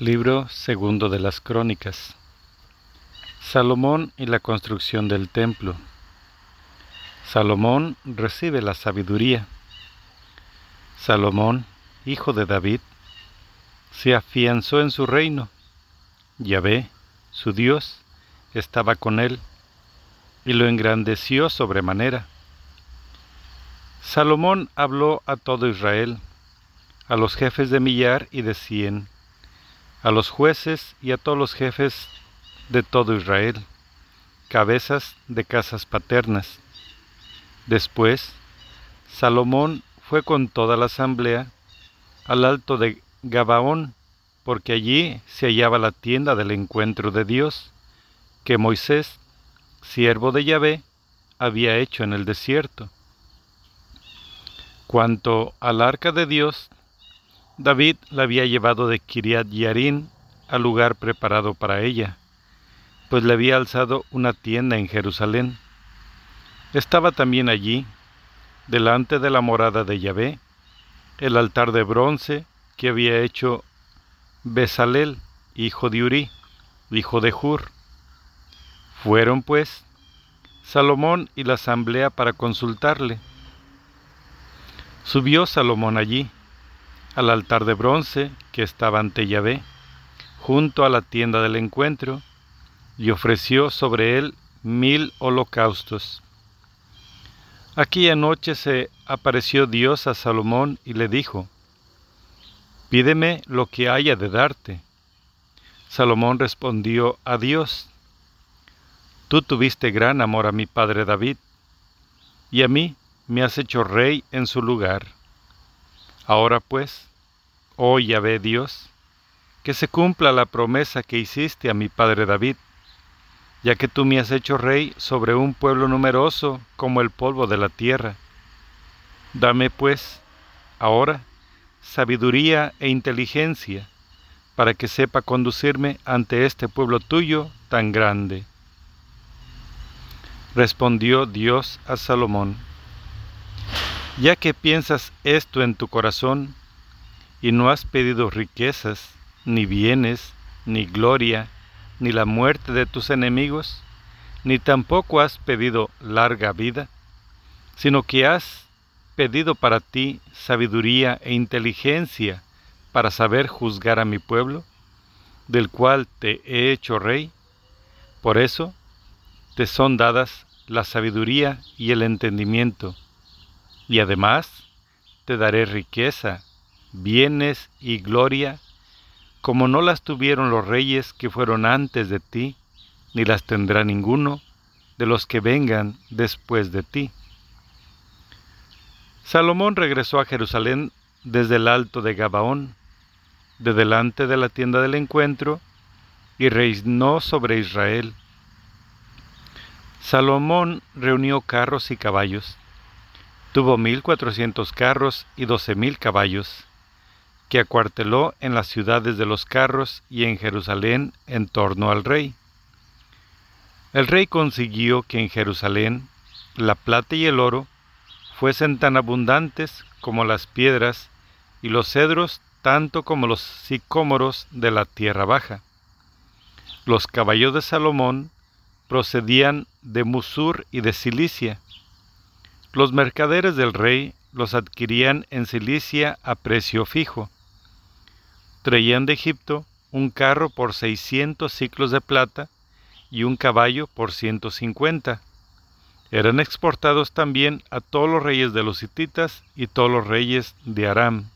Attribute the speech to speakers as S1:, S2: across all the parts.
S1: Libro segundo de las Crónicas. Salomón y la construcción del templo. Salomón recibe la sabiduría. Salomón, hijo de David, se afianzó en su reino. Yahvé, su Dios, estaba con él y lo engrandeció sobremanera. Salomón habló a todo Israel, a los jefes de millar y de cien a los jueces y a todos los jefes de todo Israel, cabezas de casas paternas. Después, Salomón fue con toda la asamblea al alto de Gabaón, porque allí se hallaba la tienda del encuentro de Dios, que Moisés, siervo de Yahvé, había hecho en el desierto. Cuanto al arca de Dios, David la había llevado de Kiriat Yarin al lugar preparado para ella, pues le había alzado una tienda en Jerusalén. Estaba también allí, delante de la morada de Yahvé, el altar de bronce que había hecho Besalel, hijo de Uri, hijo de Hur. Fueron, pues, Salomón y la asamblea para consultarle. Subió Salomón allí, al altar de bronce que estaba ante Yahvé, junto a la tienda del encuentro, y ofreció sobre él mil holocaustos. Aquella noche se apareció Dios a Salomón y le dijo, Pídeme lo que haya de darte. Salomón respondió a Dios, Tú tuviste gran amor a mi padre David, y a mí me has hecho rey en su lugar. Ahora pues, oh Yahvé Dios, que se cumpla la promesa que hiciste a mi padre David, ya que tú me has hecho rey sobre un pueblo numeroso como el polvo de la tierra. Dame pues, ahora, sabiduría e inteligencia, para que sepa conducirme ante este pueblo tuyo tan grande. Respondió Dios a Salomón, ya que piensas esto en tu corazón, y no has pedido riquezas, ni bienes, ni gloria, ni la muerte de tus enemigos, ni tampoco has pedido larga vida, sino que has pedido para ti sabiduría e inteligencia para saber juzgar a mi pueblo, del cual te he hecho rey. Por eso te son dadas la sabiduría y el entendimiento y además te daré riqueza, bienes y gloria, como no las tuvieron los reyes que fueron antes de ti, ni las tendrá ninguno de los que vengan después de ti. Salomón regresó a Jerusalén desde el alto de Gabaón, de delante de la tienda del encuentro, y reinó sobre Israel. Salomón reunió carros y caballos, Tuvo mil cuatrocientos carros y doce mil caballos, que acuarteló en las ciudades de los carros y en Jerusalén en torno al rey. El rey consiguió que en Jerusalén la plata y el oro fuesen tan abundantes como las piedras y los cedros tanto como los sicómoros de la tierra baja. Los caballos de Salomón procedían de Musur y de Cilicia, los mercaderes del rey los adquirían en Cilicia a precio fijo. Traían de Egipto un carro por seiscientos ciclos de plata y un caballo por ciento cincuenta. Eran exportados también a todos los reyes de los hititas y todos los reyes de Aram.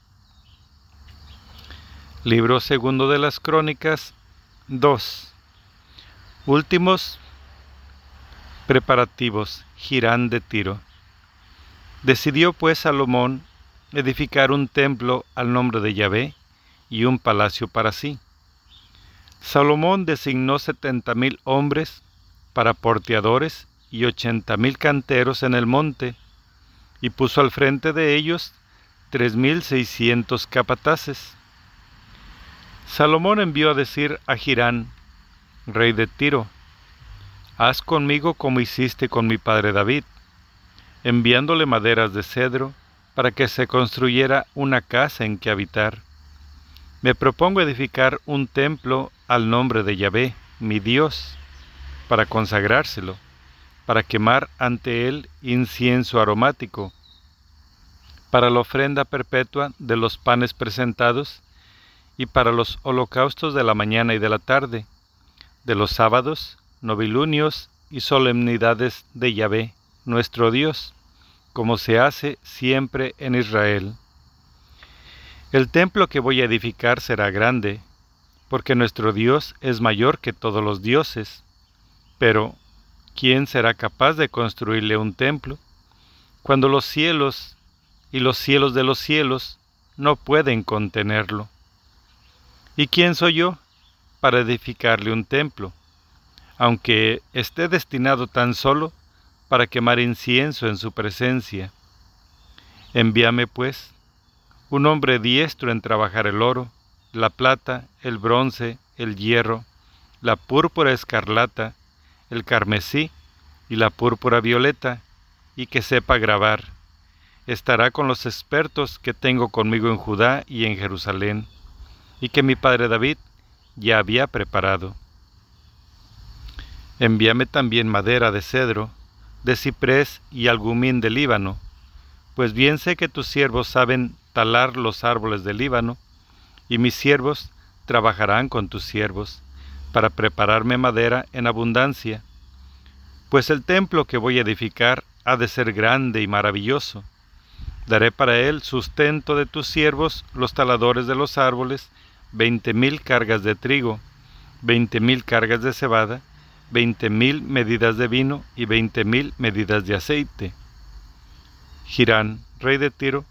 S1: Libro segundo de las Crónicas 2. Últimos preparativos. Girán de Tiro. Decidió pues Salomón edificar un templo al nombre de Yahvé y un palacio para sí. Salomón designó setenta mil hombres para porteadores y ochenta mil canteros en el monte, y puso al frente de ellos tres mil seiscientos capataces. Salomón envió a decir a Girán, rey de Tiro, Haz conmigo como hiciste con mi padre David, enviándole maderas de cedro para que se construyera una casa en que habitar. Me propongo edificar un templo al nombre de Yahvé, mi Dios, para consagrárselo, para quemar ante él incienso aromático, para la ofrenda perpetua de los panes presentados y para los holocaustos de la mañana y de la tarde, de los sábados, novilunios y solemnidades de Yahvé, nuestro Dios, como se hace siempre en Israel. El templo que voy a edificar será grande, porque nuestro Dios es mayor que todos los dioses. Pero, ¿quién será capaz de construirle un templo cuando los cielos y los cielos de los cielos no pueden contenerlo? ¿Y quién soy yo para edificarle un templo, aunque esté destinado tan solo para quemar incienso en su presencia? Envíame, pues, un hombre diestro en trabajar el oro, la plata, el bronce, el hierro, la púrpura escarlata, el carmesí y la púrpura violeta, y que sepa grabar. Estará con los expertos que tengo conmigo en Judá y en Jerusalén, y que mi padre David ya había preparado. Envíame también madera de cedro, de ciprés y algumín de Líbano, pues bien sé que tus siervos saben talar los árboles del Líbano, y mis siervos trabajarán con tus siervos, para prepararme madera en abundancia, pues el templo que voy a edificar ha de ser grande y maravilloso. Daré para él sustento de tus siervos, los taladores de los árboles, veinte mil cargas de trigo, veinte mil cargas de cebada, veinte mil medidas de vino y veinte mil medidas de aceite. Girán, rey de Tiro,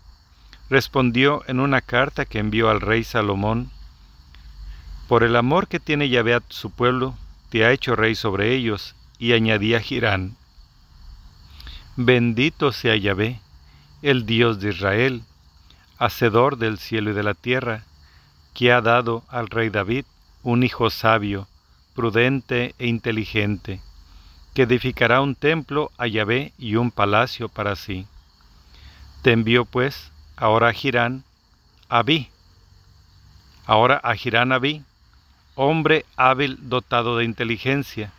S1: respondió en una carta que envió al rey Salomón, Por el amor que tiene Yahvé a su pueblo, te ha hecho rey sobre ellos, y añadía Girán, Bendito sea Yahvé, el Dios de Israel, hacedor del cielo y de la tierra, que ha dado al rey David un hijo sabio, prudente e inteligente, que edificará un templo a Yahvé y un palacio para sí. Te envió pues ahora a Girán Abí, ahora a Girán Abí, hombre hábil dotado de inteligencia,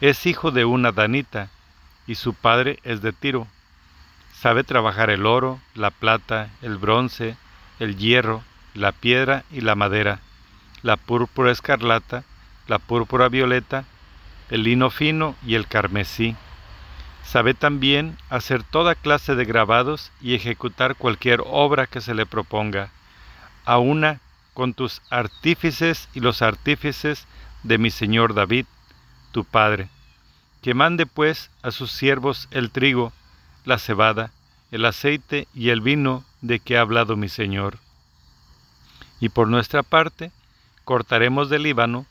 S1: es hijo de una danita, y su padre es de Tiro. Sabe trabajar el oro, la plata, el bronce, el hierro, la piedra y la madera, la púrpura escarlata, la púrpura violeta, el lino fino y el carmesí. Sabe también hacer toda clase de grabados y ejecutar cualquier obra que se le proponga, a una con tus artífices y los artífices de mi señor David, tu padre, que mande pues a sus siervos el trigo, la cebada, el aceite y el vino de que ha hablado mi señor. Y por nuestra parte, cortaremos del Líbano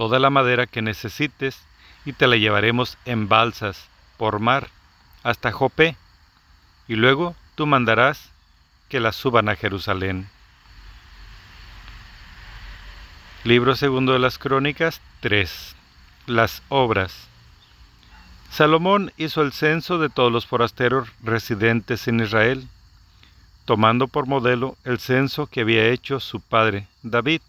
S1: toda la madera que necesites y te la llevaremos en balsas por mar hasta Jopé, y luego tú mandarás que la suban a Jerusalén. Libro segundo de las Crónicas 3. Las obras. Salomón hizo el censo de todos los forasteros residentes en Israel, tomando por modelo el censo que había hecho su padre David.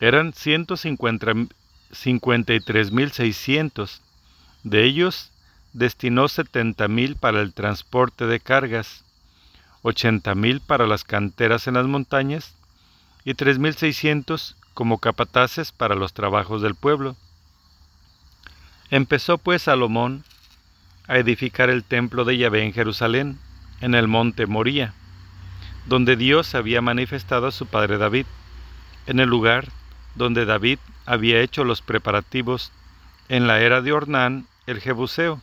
S1: Eran 153.600. De ellos destinó 70.000 para el transporte de cargas, 80.000 para las canteras en las montañas y 3.600 como capataces para los trabajos del pueblo. Empezó pues Salomón a edificar el templo de Yahvé en Jerusalén, en el monte Moría, donde Dios había manifestado a su padre David, en el lugar donde David había hecho los preparativos en la era de Ornán el Jebuseo.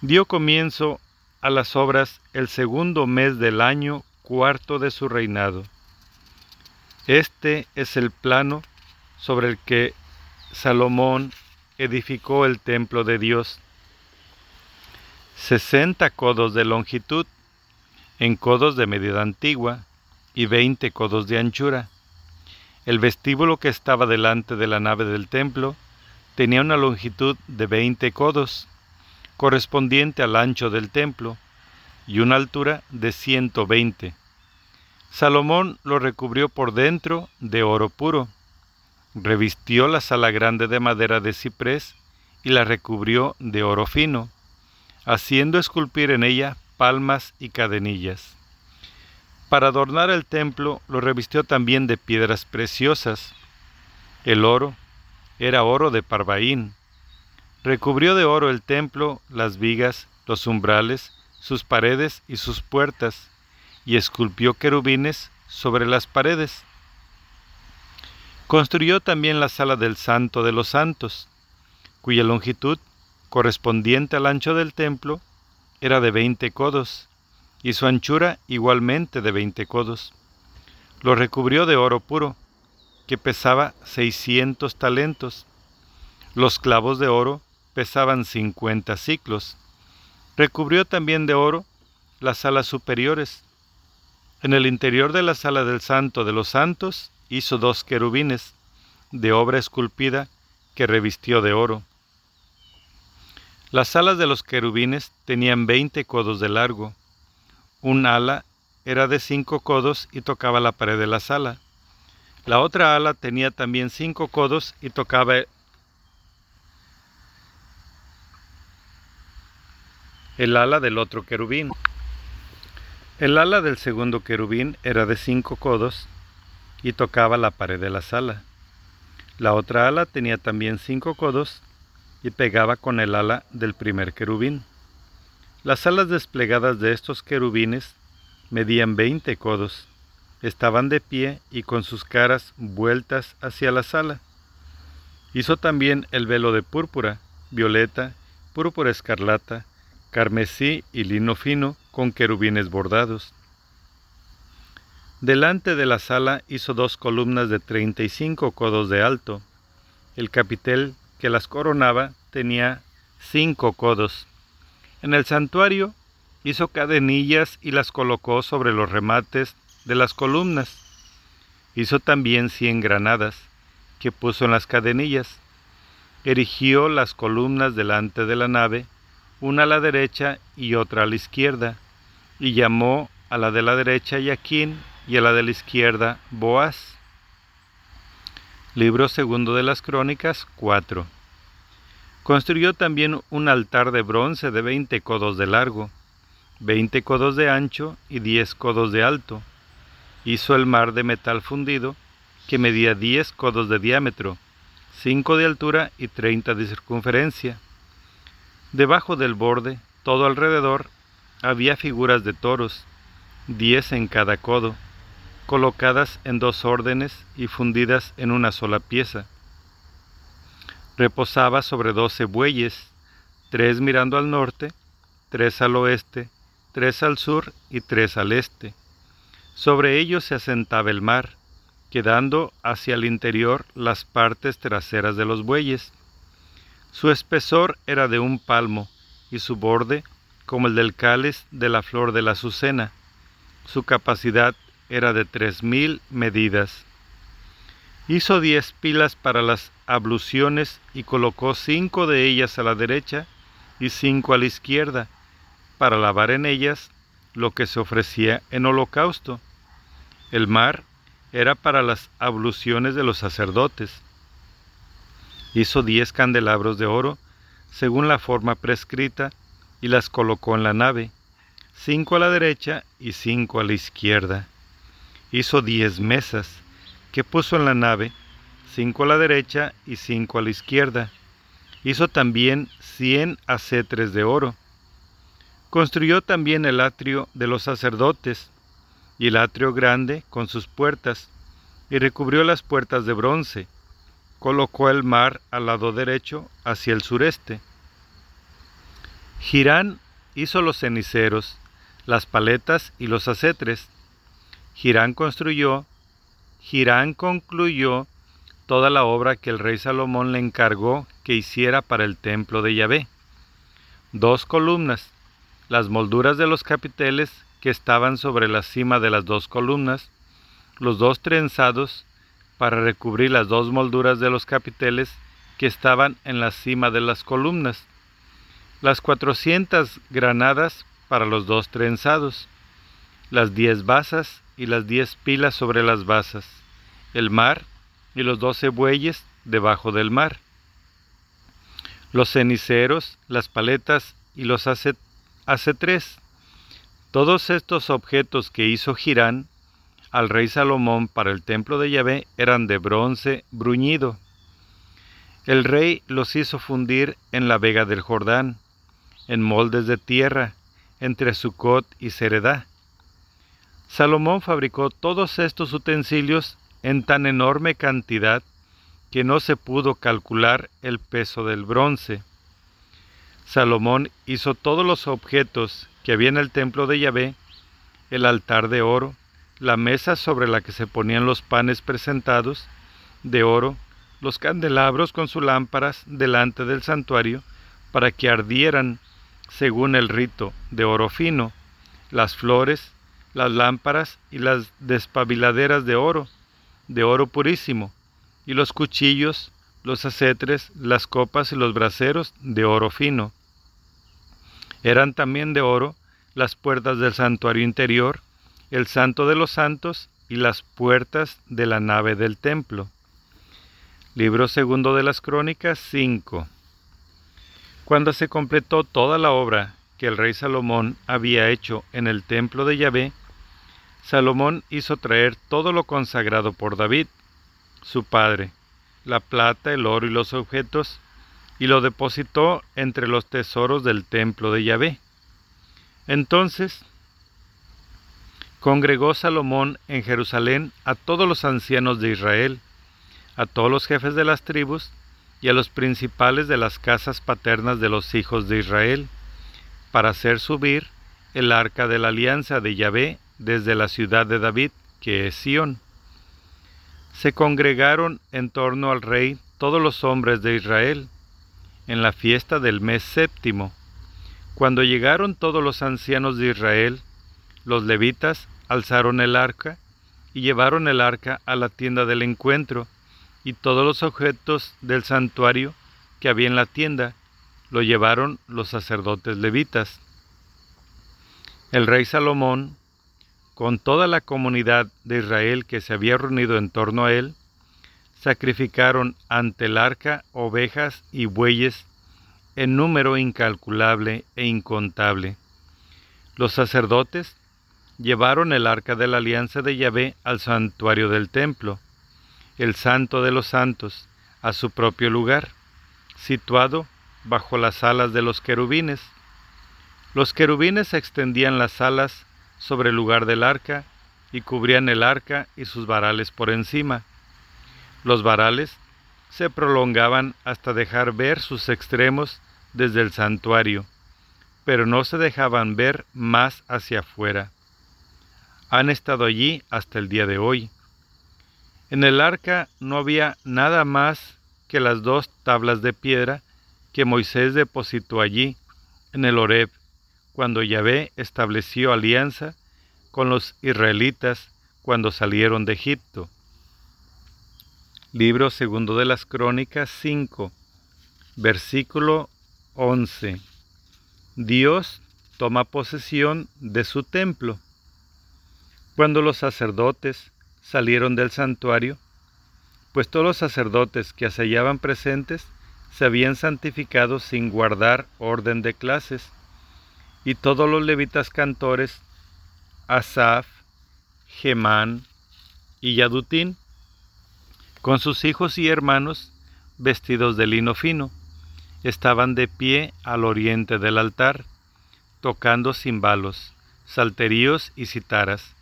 S1: Dio comienzo a las obras el segundo mes del año cuarto de su reinado. Este es el plano sobre el que Salomón edificó el templo de Dios. Sesenta codos de longitud, en codos de medida antigua, y veinte codos de anchura. El vestíbulo que estaba delante de la nave del templo tenía una longitud de veinte codos, correspondiente al ancho del templo, y una altura de ciento veinte. Salomón lo recubrió por dentro de oro puro, revistió la sala grande de madera de ciprés y la recubrió de oro fino, haciendo esculpir en ella palmas y cadenillas. Para adornar el templo lo revistió también de piedras preciosas. El oro era oro de Parvaín. Recubrió de oro el templo, las vigas, los umbrales, sus paredes y sus puertas, y esculpió querubines sobre las paredes. Construyó también la sala del Santo de los Santos, cuya longitud, correspondiente al ancho del templo, era de veinte codos, y su anchura igualmente de veinte codos. Lo recubrió de oro puro, que pesaba seiscientos talentos. Los clavos de oro pesaban cincuenta ciclos. Recubrió también de oro las salas superiores. En el interior de la sala del Santo de los Santos hizo dos querubines de obra esculpida que revistió de oro. Las alas de los querubines tenían veinte codos de largo. Un ala era de cinco codos y tocaba la pared de la sala. La otra ala tenía también cinco codos y tocaba el ala del otro querubín. El ala del segundo querubín era de cinco codos y tocaba la pared de la sala. La otra ala tenía también cinco codos y pegaba con el ala del primer querubín. Las alas desplegadas de estos querubines medían veinte codos, estaban de pie y con sus caras vueltas hacia la sala. Hizo también el velo de púrpura, violeta, púrpura escarlata, carmesí y lino fino con querubines bordados. Delante de la sala hizo dos columnas de treinta y cinco codos de alto. El capitel que las coronaba tenía cinco codos. En el santuario hizo cadenillas y las colocó sobre los remates de las columnas. Hizo también cien granadas, que puso en las cadenillas. Erigió las columnas delante de la nave, una a la derecha y otra a la izquierda, y llamó a la de la derecha Yaquín y a la de la izquierda Boaz. Libro segundo de las Crónicas 4. Construyó también un altar de bronce de veinte codos de largo, veinte codos de ancho y diez codos de alto. Hizo el mar de metal fundido, que medía diez codos de diámetro, cinco de altura y treinta de circunferencia. Debajo del borde, todo alrededor, había figuras de toros, diez en cada codo colocadas en dos órdenes y fundidas en una sola pieza. Reposaba sobre doce bueyes, tres mirando al norte, tres al oeste, tres al sur y tres al este. Sobre ellos se asentaba el mar, quedando hacia el interior las partes traseras de los bueyes. Su espesor era de un palmo y su borde como el del cáliz de la flor de la azucena. Su capacidad era de tres mil medidas. Hizo diez pilas para las abluciones y colocó cinco de ellas a la derecha y cinco a la izquierda, para lavar en ellas lo que se ofrecía en holocausto. El mar era para las abluciones de los sacerdotes. Hizo diez candelabros de oro, según la forma prescrita, y las colocó en la nave, cinco a la derecha y cinco a la izquierda hizo diez mesas, que puso en la nave, cinco a la derecha y cinco a la izquierda. Hizo también cien acetres de oro. Construyó también el atrio de los sacerdotes, y el atrio grande con sus puertas, y recubrió las puertas de bronce. Colocó el mar al lado derecho hacia el sureste. Girán hizo los ceniceros, las paletas y los acetres, Girán construyó, Girán concluyó toda la obra que el rey Salomón le encargó que hiciera para el templo de Yahvé. Dos columnas, las molduras de los capiteles que estaban sobre la cima de las dos columnas, los dos trenzados para recubrir las dos molduras de los capiteles que estaban en la cima de las columnas, las cuatrocientas granadas para los dos trenzados, las diez basas y las diez pilas sobre las basas, el mar y los doce bueyes debajo del mar, los ceniceros, las paletas y los acetres. Todos estos objetos que hizo Girán al rey Salomón para el templo de Yahvé eran de bronce bruñido. El rey los hizo fundir en la vega del Jordán, en moldes de tierra, entre Sucot y Seredá. Salomón fabricó todos estos utensilios en tan enorme cantidad que no se pudo calcular el peso del bronce. Salomón hizo todos los objetos que había en el templo de Yahvé, el altar de oro, la mesa sobre la que se ponían los panes presentados, de oro, los candelabros con sus lámparas delante del santuario, para que ardieran según el rito de oro fino, las flores, las lámparas y las despabiladeras de oro, de oro purísimo, y los cuchillos, los acetres, las copas y los braseros de oro fino. Eran también de oro las puertas del santuario interior, el santo de los santos y las puertas de la nave del templo. Libro segundo de las Crónicas 5. Cuando se completó toda la obra que el rey Salomón había hecho en el templo de Yahvé, Salomón hizo traer todo lo consagrado por David, su padre, la plata, el oro y los objetos, y lo depositó entre los tesoros del templo de Yahvé. Entonces congregó Salomón en Jerusalén a todos los ancianos de Israel, a todos los jefes de las tribus y a los principales de las casas paternas de los hijos de Israel, para hacer subir el arca de la alianza de Yahvé desde la ciudad de David, que es Sión. Se congregaron en torno al rey todos los hombres de Israel, en la fiesta del mes séptimo. Cuando llegaron todos los ancianos de Israel, los levitas alzaron el arca y llevaron el arca a la tienda del encuentro, y todos los objetos del santuario que había en la tienda lo llevaron los sacerdotes levitas. El rey Salomón, con toda la comunidad de Israel que se había reunido en torno a él, sacrificaron ante el arca ovejas y bueyes en número incalculable e incontable. Los sacerdotes llevaron el arca de la alianza de Yahvé al santuario del templo, el santo de los santos, a su propio lugar, situado bajo las alas de los querubines. Los querubines extendían las alas sobre el lugar del arca y cubrían el arca y sus varales por encima. Los varales se prolongaban hasta dejar ver sus extremos desde el santuario, pero no se dejaban ver más hacia afuera han estado allí hasta el día de hoy. En el arca no había nada más que las dos tablas de piedra que Moisés depositó allí, en el Horeb, cuando Yahvé estableció alianza con los israelitas cuando salieron de Egipto. Libro segundo de las Crónicas 5, versículo 11. Dios toma posesión de su templo. Cuando los sacerdotes salieron del santuario, pues todos los sacerdotes que se hallaban presentes se habían santificado sin guardar orden de clases, y todos los levitas cantores, Asaf, Gemán y Yadutín, con sus hijos y hermanos, vestidos de lino fino, estaban de pie al oriente del altar, tocando cimbalos, salterios y citaras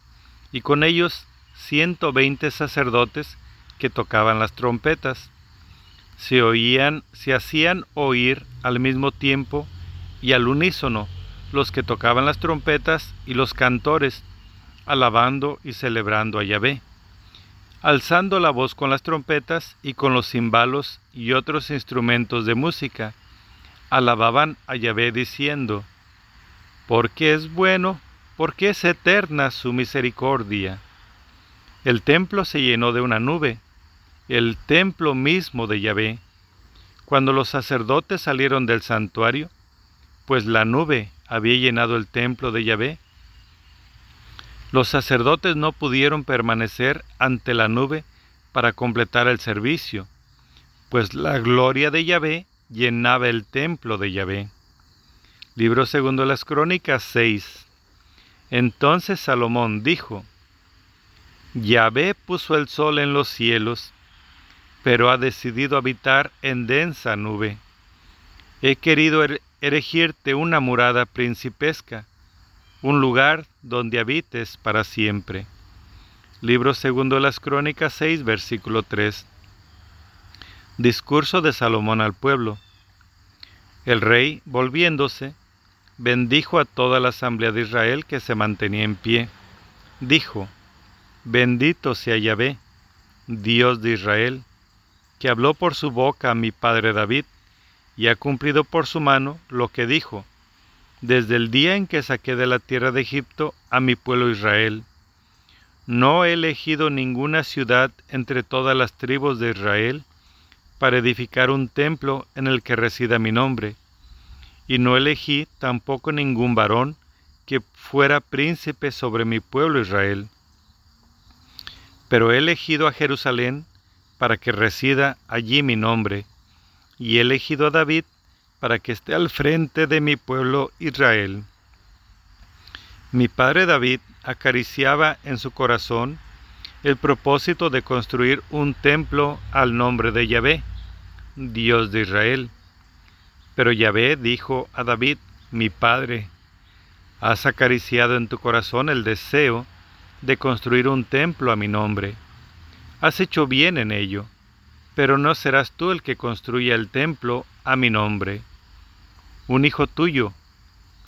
S1: y con ellos ciento veinte sacerdotes que tocaban las trompetas. Se oían, se hacían oír al mismo tiempo y al unísono los que tocaban las trompetas y los cantores, alabando y celebrando a Yahvé, alzando la voz con las trompetas y con los cimbalos y otros instrumentos de música, alababan a Yahvé diciendo, porque es bueno porque es eterna su misericordia. El templo se llenó de una nube, el templo mismo de Yahvé. Cuando los sacerdotes salieron del santuario, pues la nube había llenado el templo de Yahvé, Los sacerdotes no pudieron permanecer ante la nube para completar el servicio, pues la gloria de Yahvé llenaba el templo de Yahvé. Libro segundo de las Crónicas 6. Entonces Salomón dijo, Yahvé puso el sol en los cielos, pero ha decidido habitar en densa nube. He querido er-, erigirte una murada principesca, un lugar donde habites para siempre. Libro segundo las Crónicas 6, versículo 3. Discurso de Salomón al pueblo. El rey, volviéndose, bendijo a toda la asamblea de Israel que se mantenía en pie. Dijo, Bendito sea Yahvé, Dios de Israel, que habló por su boca a mi padre David, y ha cumplido por su mano lo que dijo, desde el día en que saqué de la tierra de Egipto a mi pueblo Israel no he elegido ninguna ciudad entre todas las tribus de Israel para edificar un templo en el que resida mi nombre, y no elegí tampoco ningún varón que fuera príncipe sobre mi pueblo Israel. Pero he elegido a Jerusalén para que resida allí mi nombre, y he elegido a David para que esté al frente de mi pueblo Israel. Mi padre David acariciaba en su corazón el propósito de construir un templo al nombre de Yahvé, Dios de Israel. Pero Yahvé dijo a David, mi padre, has acariciado en tu corazón el deseo de construir un templo a mi nombre. Has hecho bien en ello, pero no serás tú el que construya el templo a mi nombre. Un hijo tuyo,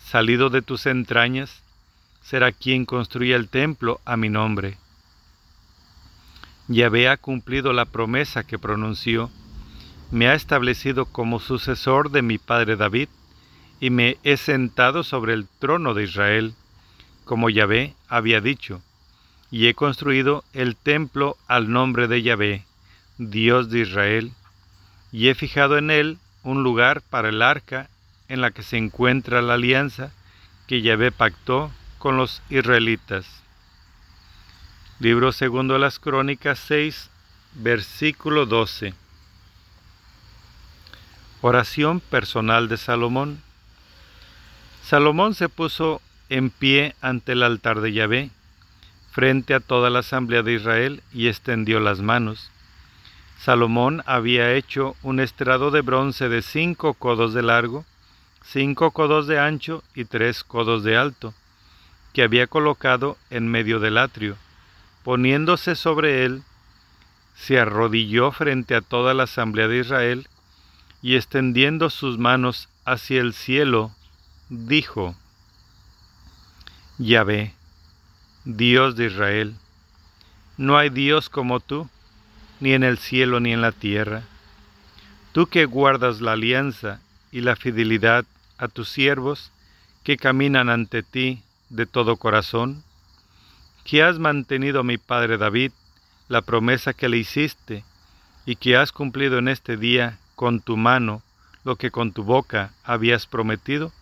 S1: salido de tus entrañas, será quien construya el templo a mi nombre. Yahvé ha cumplido la promesa que pronunció, me ha establecido como sucesor de mi padre David, y me he sentado sobre el trono de Israel, como Yahvé había dicho, y he construido el templo al nombre de Yahvé, Dios de Israel, y he fijado en él un lugar para el arca en la que se encuentra la alianza que Yahvé pactó con los israelitas. Libro segundo de las Crónicas 6, versículo 12. Oración personal de Salomón. Salomón se puso en pie ante el altar de Yahvé, frente a toda la asamblea de Israel, y extendió las manos. Salomón había hecho un estrado de bronce de cinco codos de largo, cinco codos de ancho y tres codos de alto que había colocado en medio del atrio. Poniéndose sobre él, se arrodilló frente a toda la asamblea de Israel y extendiendo sus manos hacia el cielo, dijo, Yahvé, Dios de Israel, no hay Dios como tú, ni en el cielo ni en la tierra. Tú que guardas la alianza y la fidelidad a tus siervos que caminan ante ti de todo corazón, que has mantenido a mi padre David la promesa que le hiciste, y que has cumplido en este día con tu mano lo que con tu boca habías prometido?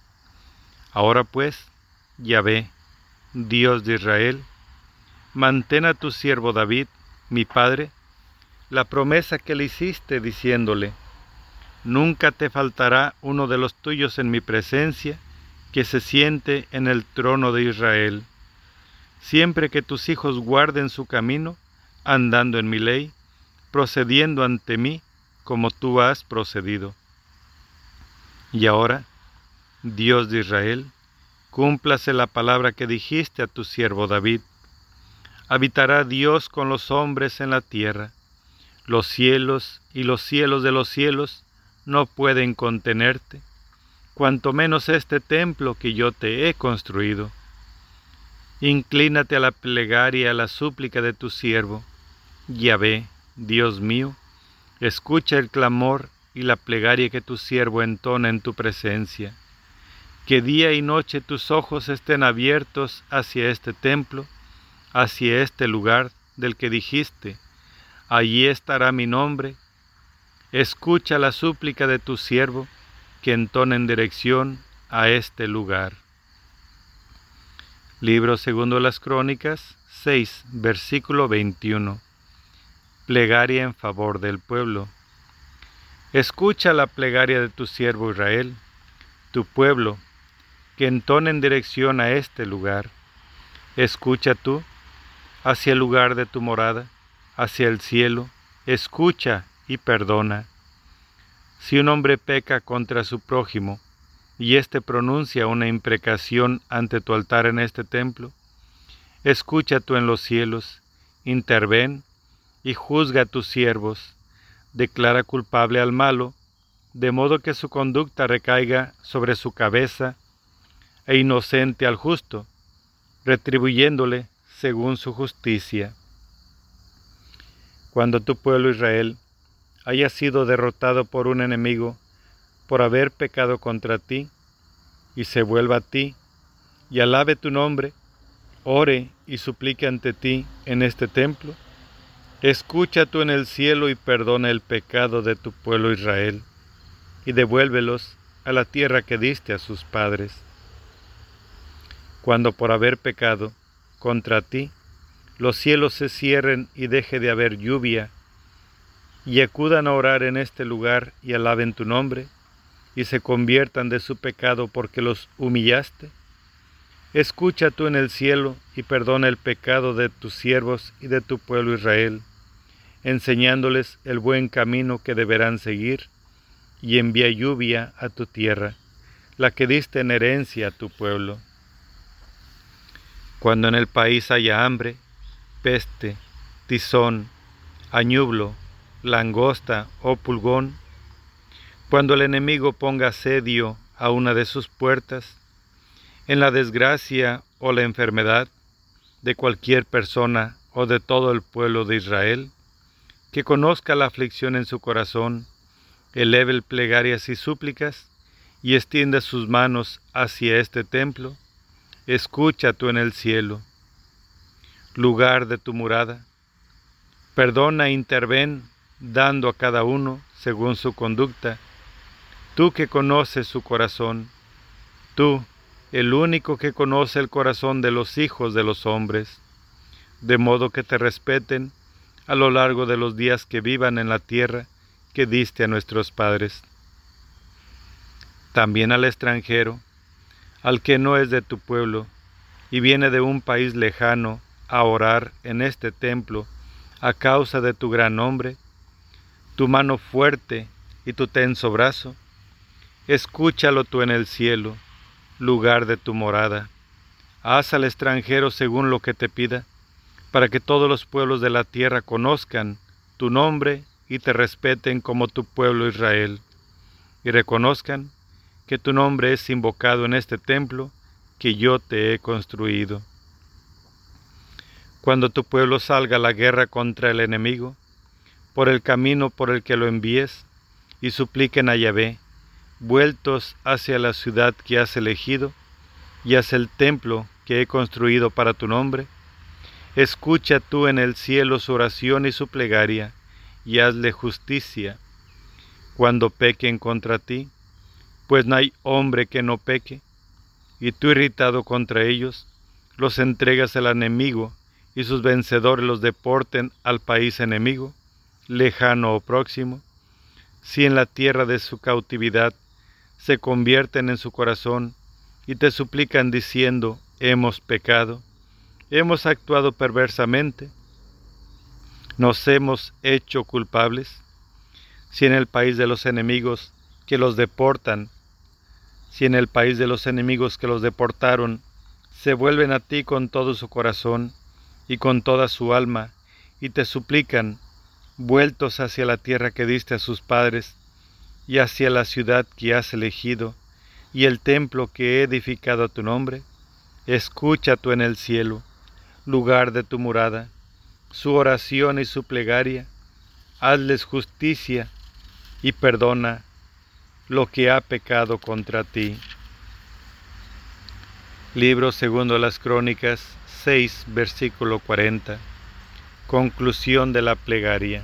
S1: Ahora pues, Yahvé, Dios de Israel, mantén a tu siervo David, mi padre, la promesa que le hiciste diciéndole, Nunca te faltará uno de los tuyos en mi presencia, que se siente en el trono de Israel. Siempre que tus hijos guarden su camino, andando en mi ley, procediendo ante mí como tú has procedido. Y ahora, Dios de Israel, cúmplase la palabra que dijiste a tu siervo David. Habitará Dios con los hombres en la tierra. Los cielos y los cielos de los cielos no pueden contenerte cuanto menos este templo que yo te he construido. Inclínate a la plegaria y a la súplica de tu siervo. Yahvé, Dios mío, escucha el clamor y la plegaria que tu siervo entona en tu presencia. Que día y noche tus ojos estén abiertos hacia este templo, hacia este lugar del que dijiste, allí estará mi nombre. Escucha la súplica de tu siervo, que entona en dirección a este lugar. Libro segundo de las Crónicas 6, versículo 21. Plegaria en favor del pueblo. Escucha la plegaria de tu siervo Israel, tu pueblo, que entona en dirección a este lugar. Escucha tú hacia el lugar de tu morada, hacia el cielo, escucha y perdona. Si un hombre peca contra su prójimo, y éste pronuncia una imprecación ante tu altar en este templo, escucha tú en los cielos, interven y juzga a tus siervos, declara culpable al malo, de modo que su conducta recaiga sobre su cabeza, e inocente al justo, retribuyéndole según su justicia. Cuando tu pueblo Israel haya sido derrotado por un enemigo, por haber pecado contra ti, y se vuelva a ti, y alabe tu nombre, ore y suplique ante ti en este templo, escucha tú en el cielo y perdona el pecado de tu pueblo Israel, y devuélvelos a la tierra que diste a sus padres. Cuando por haber pecado contra ti, los cielos se cierren y deje de haber lluvia, y acudan a orar en este lugar y alaben tu nombre, y se conviertan de su pecado porque los humillaste? Escucha tú en el cielo y perdona el pecado de tus siervos y de tu pueblo Israel, enseñándoles el buen camino que deberán seguir, y envía lluvia a tu tierra, la que diste en herencia a tu pueblo. Cuando en el país haya hambre, peste, tizón, añublo, langosta o pulgón, cuando el enemigo ponga asedio a una de sus puertas, en la desgracia o la enfermedad de cualquier persona o de todo el pueblo de Israel, que conozca la aflicción en su corazón, eleve plegarias y súplicas, y extienda sus manos hacia este templo, escucha tú en el cielo, lugar de tu morada, perdona e interven, dando a cada uno según su conducta, tú que conoces su corazón, tú, el único que conoce el corazón de los hijos de los hombres, de modo que te respeten a lo largo de los días que vivan en la tierra que diste a nuestros padres. También al extranjero, al que no es de tu pueblo, y viene de un país lejano a orar en este templo a causa de tu gran nombre, tu mano fuerte y tu tenso brazo, Escúchalo tú en el cielo, lugar de tu morada. Haz al extranjero según lo que te pida, para que todos los pueblos de la tierra conozcan tu nombre y te respeten como tu pueblo Israel, y reconozcan que tu nombre es invocado en este templo que yo te he construido. Cuando tu pueblo salga a la guerra contra el enemigo, por el camino por el que lo envíes, y supliquen a Yahvé, vueltos hacia la ciudad que has elegido y hacia el templo que he construido para tu nombre, escucha tú en el cielo su oración y su plegaria, y hazle justicia cuando pequen contra ti, pues no hay hombre que no peque, y tú irritado contra ellos, los entregas al enemigo, y sus vencedores los deporten al país enemigo, lejano o próximo, si en la tierra de su cautividad se convierten en su corazón y te suplican diciendo, hemos pecado, hemos actuado perversamente, nos hemos hecho culpables, si en el país de los enemigos que los deportan, si en el país de los enemigos que los deportaron, se vuelven a ti con todo su corazón y con toda su alma, y te suplican, vueltos hacia la tierra que diste a sus padres, y hacia la ciudad que has elegido y el templo que he edificado a tu nombre, escucha tú en el cielo, lugar de tu morada, su oración y su plegaria, hazles justicia y perdona lo que ha pecado contra ti. Libro segundo las Crónicas 6, versículo 40. Conclusión de la plegaria.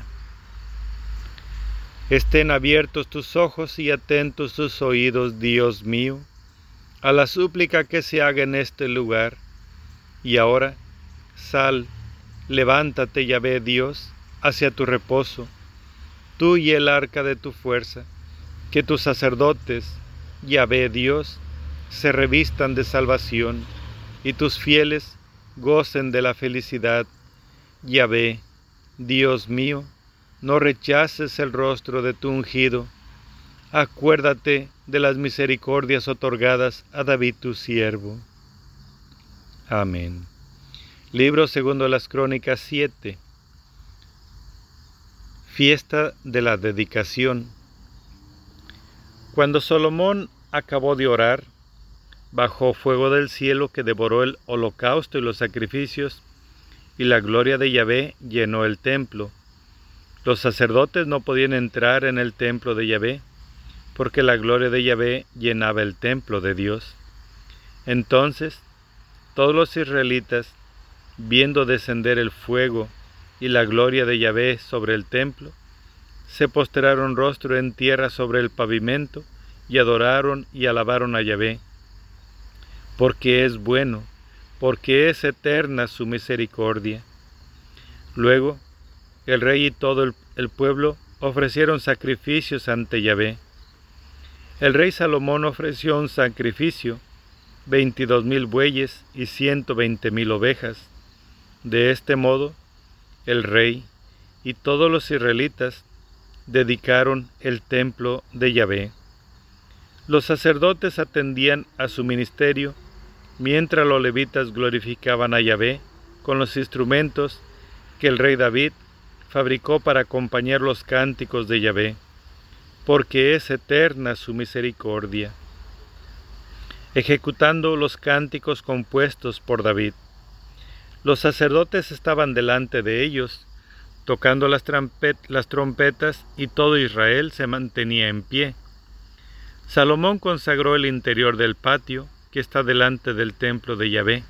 S1: Estén abiertos tus ojos y atentos tus oídos, Dios mío, a la súplica que se haga en este lugar, Y ahora, sal, levántate, Yahvé Dios, hacia tu reposo, tú y el arca de tu fuerza, que tus sacerdotes, Yahvé Dios, se revistan de salvación, y tus fieles gocen de la felicidad. Yahvé, Dios mío, no rechaces el rostro de tu ungido. Acuérdate de las misericordias otorgadas a David tu siervo. Amén. Libro segundo de las Crónicas 7. Fiesta de la dedicación. Cuando Salomón acabó de orar, bajó fuego del cielo que devoró el holocausto y los sacrificios, y la gloria de Yahvé llenó el templo. Los sacerdotes no podían entrar en el templo de Yahvé, porque la gloria de Yahvé llenaba el templo de Dios. Entonces, todos los israelitas, viendo descender el fuego y la gloria de Yahvé sobre el templo, se postraron rostro en tierra sobre el pavimento y adoraron y alabaron a Yahvé, porque es bueno, porque es eterna su misericordia. Luego el rey y todo el, pueblo ofrecieron sacrificios ante Yahvé. El rey Salomón ofreció un sacrificio, veintidós mil bueyes y ciento veinte mil ovejas. De este modo, el rey y todos los israelitas dedicaron el templo de Yahvé. Los sacerdotes atendían a su ministerio, mientras los levitas glorificaban a Yahvé con los instrumentos que el rey David fabricó para acompañar los cánticos de Yahvé, porque es eterna su misericordia. Ejecutando los cánticos compuestos por David. Los sacerdotes estaban delante de ellos, tocando las, las trompetas, y todo Israel se mantenía en pie. Salomón consagró el interior del patio que está delante del templo de Yahvé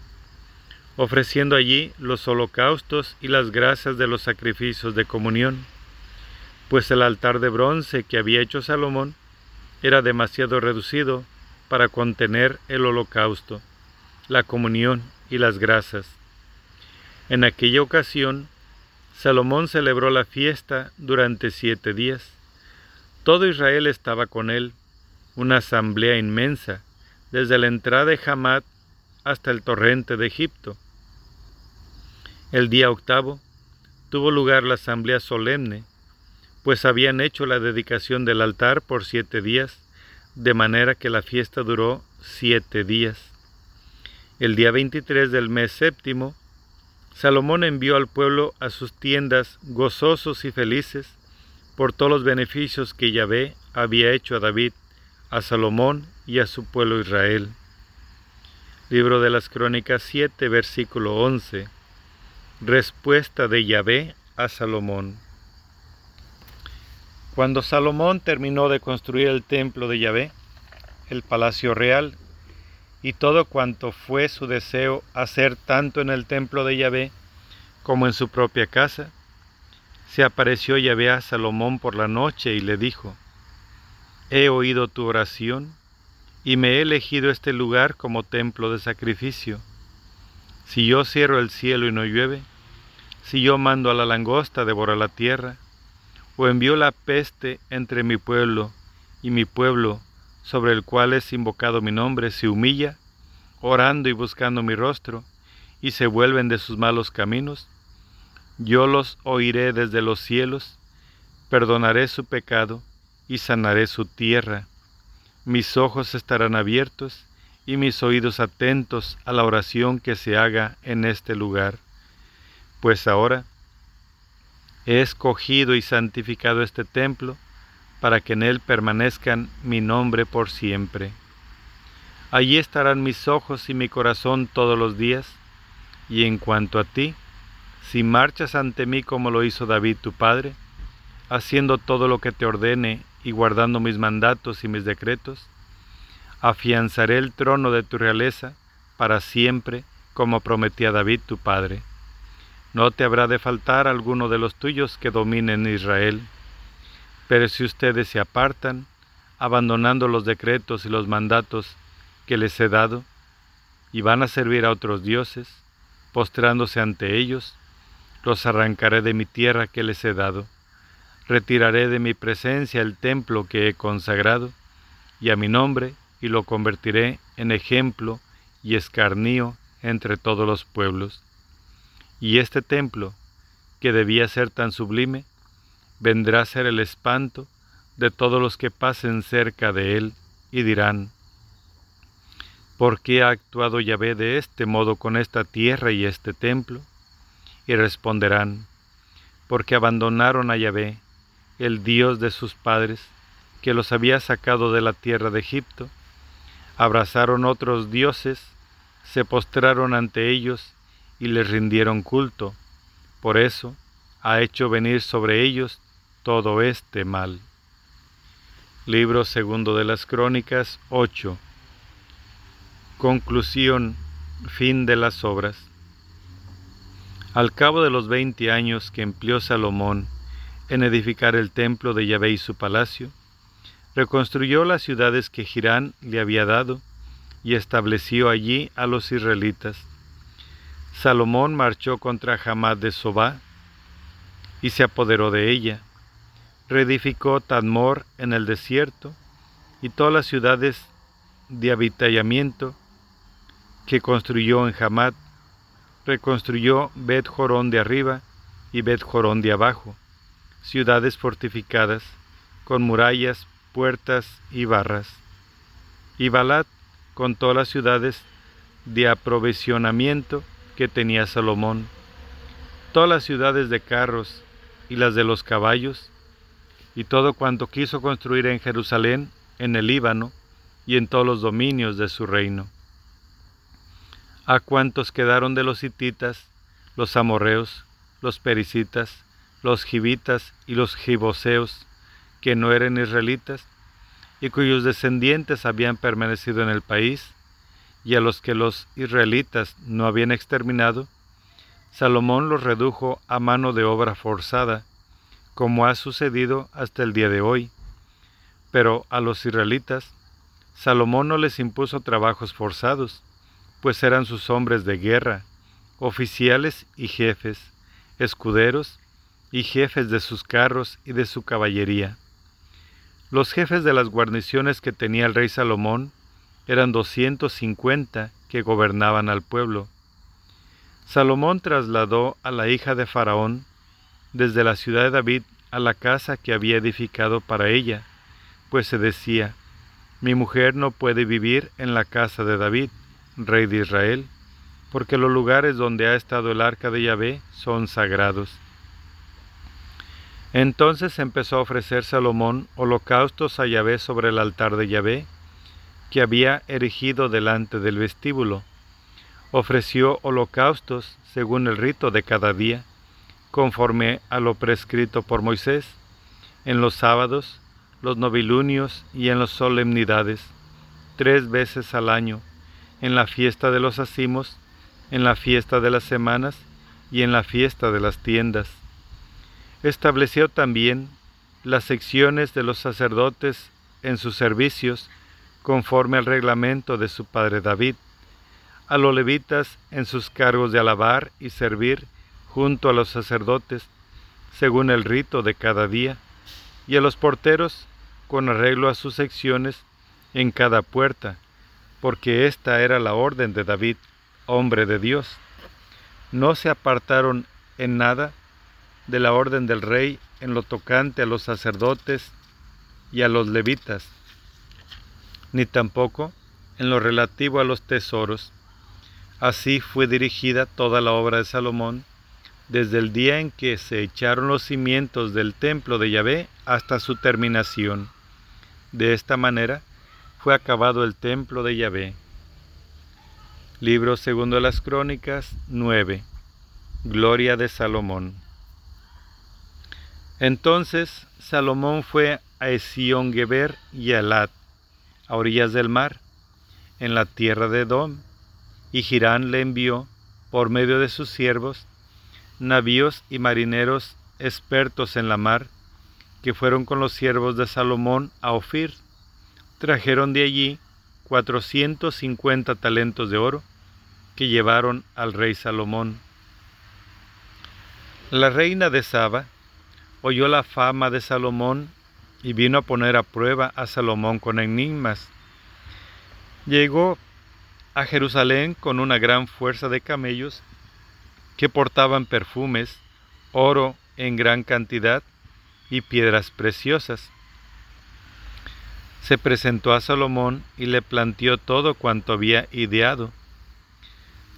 S1: ofreciendo allí los holocaustos y las grasas de los sacrificios de comunión, pues el altar de bronce que había hecho Salomón era demasiado reducido para contener el holocausto, la comunión y las grasas. En aquella ocasión, Salomón celebró la fiesta durante siete días. Todo Israel estaba con él, una asamblea inmensa, desde la entrada de Hamad hasta el torrente de Egipto. El día octavo tuvo lugar la asamblea solemne, pues habían hecho la dedicación del altar por siete días, de manera que la fiesta duró siete días. El día 23 del mes séptimo, Salomón envió al pueblo a sus tiendas gozosos y felices por todos los beneficios que Yahvé había hecho a David, a Salomón y a su pueblo Israel. Libro de las Crónicas 7, versículo 11. Respuesta de Yahvé a Salomón. Cuando Salomón terminó de construir el templo de Yahvé, el palacio real, y todo cuanto fue su deseo hacer tanto en el templo de Yahvé como en su propia casa, se apareció Yahvé a Salomón por la noche y le dijo, He oído tu oración y me he elegido este lugar como templo de sacrificio si yo cierro el cielo y no llueve, si yo mando a la langosta devorar la tierra, o envío la peste entre mi pueblo, y mi pueblo, sobre el cual es invocado mi nombre, se humilla, orando y buscando mi rostro, y se vuelven de sus malos caminos, yo los oiré desde los cielos, perdonaré su pecado y sanaré su tierra. Mis ojos estarán abiertos y mis oídos atentos a la oración que se haga en este lugar. Pues ahora he escogido y santificado este templo para que en él permanezcan mi nombre por siempre. Allí estarán mis ojos y mi corazón todos los días, y en cuanto a ti, si marchas ante mí como lo hizo David tu padre, haciendo todo lo que te ordene y guardando mis mandatos y mis decretos, afianzaré el trono de tu realeza para siempre, como prometía David tu padre. No te habrá de faltar alguno de los tuyos que dominen Israel. Pero si ustedes se apartan, abandonando los decretos y los mandatos que les he dado, y van a servir a otros dioses, postrándose ante ellos, los arrancaré de mi tierra que les he dado, retiraré de mi presencia el templo que he consagrado, y a mi nombre, y lo convertiré en ejemplo y escarnío entre todos los pueblos. Y este templo, que debía ser tan sublime, vendrá a ser el espanto de todos los que pasen cerca de él, y dirán, ¿por qué ha actuado Yahvé de este modo con esta tierra y este templo? Y responderán, porque abandonaron a Yahvé, el Dios de sus padres, que los había sacado de la tierra de Egipto, abrazaron otros dioses, se postraron ante ellos y les rindieron culto. Por eso ha hecho venir sobre ellos todo este mal. Libro segundo de las Crónicas 8. Conclusión, fin de las obras. Al cabo de los veinte años que empleó Salomón en edificar el templo de Yahvé y su palacio, reconstruyó las ciudades que Girán le había dado y estableció allí a los israelitas. Salomón marchó contra Hamad de Sobá y se apoderó de ella. Reedificó Tadmor en el desierto y todas las ciudades de habitallamiento que construyó en Hamad. Reconstruyó Bet Jorón de arriba y Bet Jorón de abajo, ciudades fortificadas con murallas, puertas y barras. Y Balat con todas las ciudades de aprovisionamiento que tenía Salomón, todas las ciudades de carros y las de los caballos, y todo cuanto quiso construir en Jerusalén, en el Líbano y en todos los dominios de su reino. A cuantos quedaron de los hititas, los amorreos, los pericitas, los gibitas y los giboseos, que no eran israelitas, y cuyos descendientes habían permanecido en el país, y a los que los israelitas no habían exterminado, Salomón los redujo a mano de obra forzada, como ha sucedido hasta el día de hoy. Pero a los israelitas, Salomón no les impuso trabajos forzados, pues eran sus hombres de guerra, oficiales y jefes, escuderos y jefes de sus carros y de su caballería. Los jefes de las guarniciones que tenía el rey Salomón eran doscientos cincuenta que gobernaban al pueblo. Salomón trasladó a la hija de Faraón desde la ciudad de David a la casa que había edificado para ella, pues se decía, mi mujer no puede vivir en la casa de David, rey de Israel, porque los lugares donde ha estado el arca de Yahvé son sagrados. Entonces empezó a ofrecer Salomón holocaustos a Yahvé sobre el altar de Yahvé, que había erigido delante del vestíbulo. Ofreció holocaustos según el rito de cada día, conforme a lo prescrito por Moisés, en los sábados, los novilunios y en las solemnidades, tres veces al año, en la fiesta de los acimos, en la fiesta de las semanas y en la fiesta de las tiendas Estableció también las secciones de los sacerdotes en sus servicios conforme al reglamento de su padre David, a los levitas en sus cargos de alabar y servir junto a los sacerdotes, según el rito de cada día, y a los porteros con arreglo a sus secciones en cada puerta, porque esta era la orden de David, hombre de Dios. No se apartaron en nada de la orden del rey en lo tocante a los sacerdotes y a los levitas, ni tampoco en lo relativo a los tesoros. Así fue dirigida toda la obra de Salomón, desde el día en que se echaron los cimientos del templo de Yahvé hasta su terminación. De esta manera fue acabado el templo de Yahvé. Libro segundo de las Crónicas 9. Gloria de Salomón. Entonces Salomón fue a Esión Geber y a Elat, a orillas del mar, en la tierra de Edom, y Girán le envió, por medio de sus siervos, navíos y marineros expertos en la mar, que fueron con los siervos de Salomón a Ofir. Trajeron de allí cuatrocientos cincuenta talentos de oro, que llevaron al rey Salomón. La reina de Saba oyó la fama de Salomón y vino a poner a prueba a Salomón con enigmas. Llegó a Jerusalén con una gran fuerza de camellos que portaban perfumes, oro en gran cantidad y piedras preciosas. Se presentó a Salomón y le planteó todo cuanto había ideado.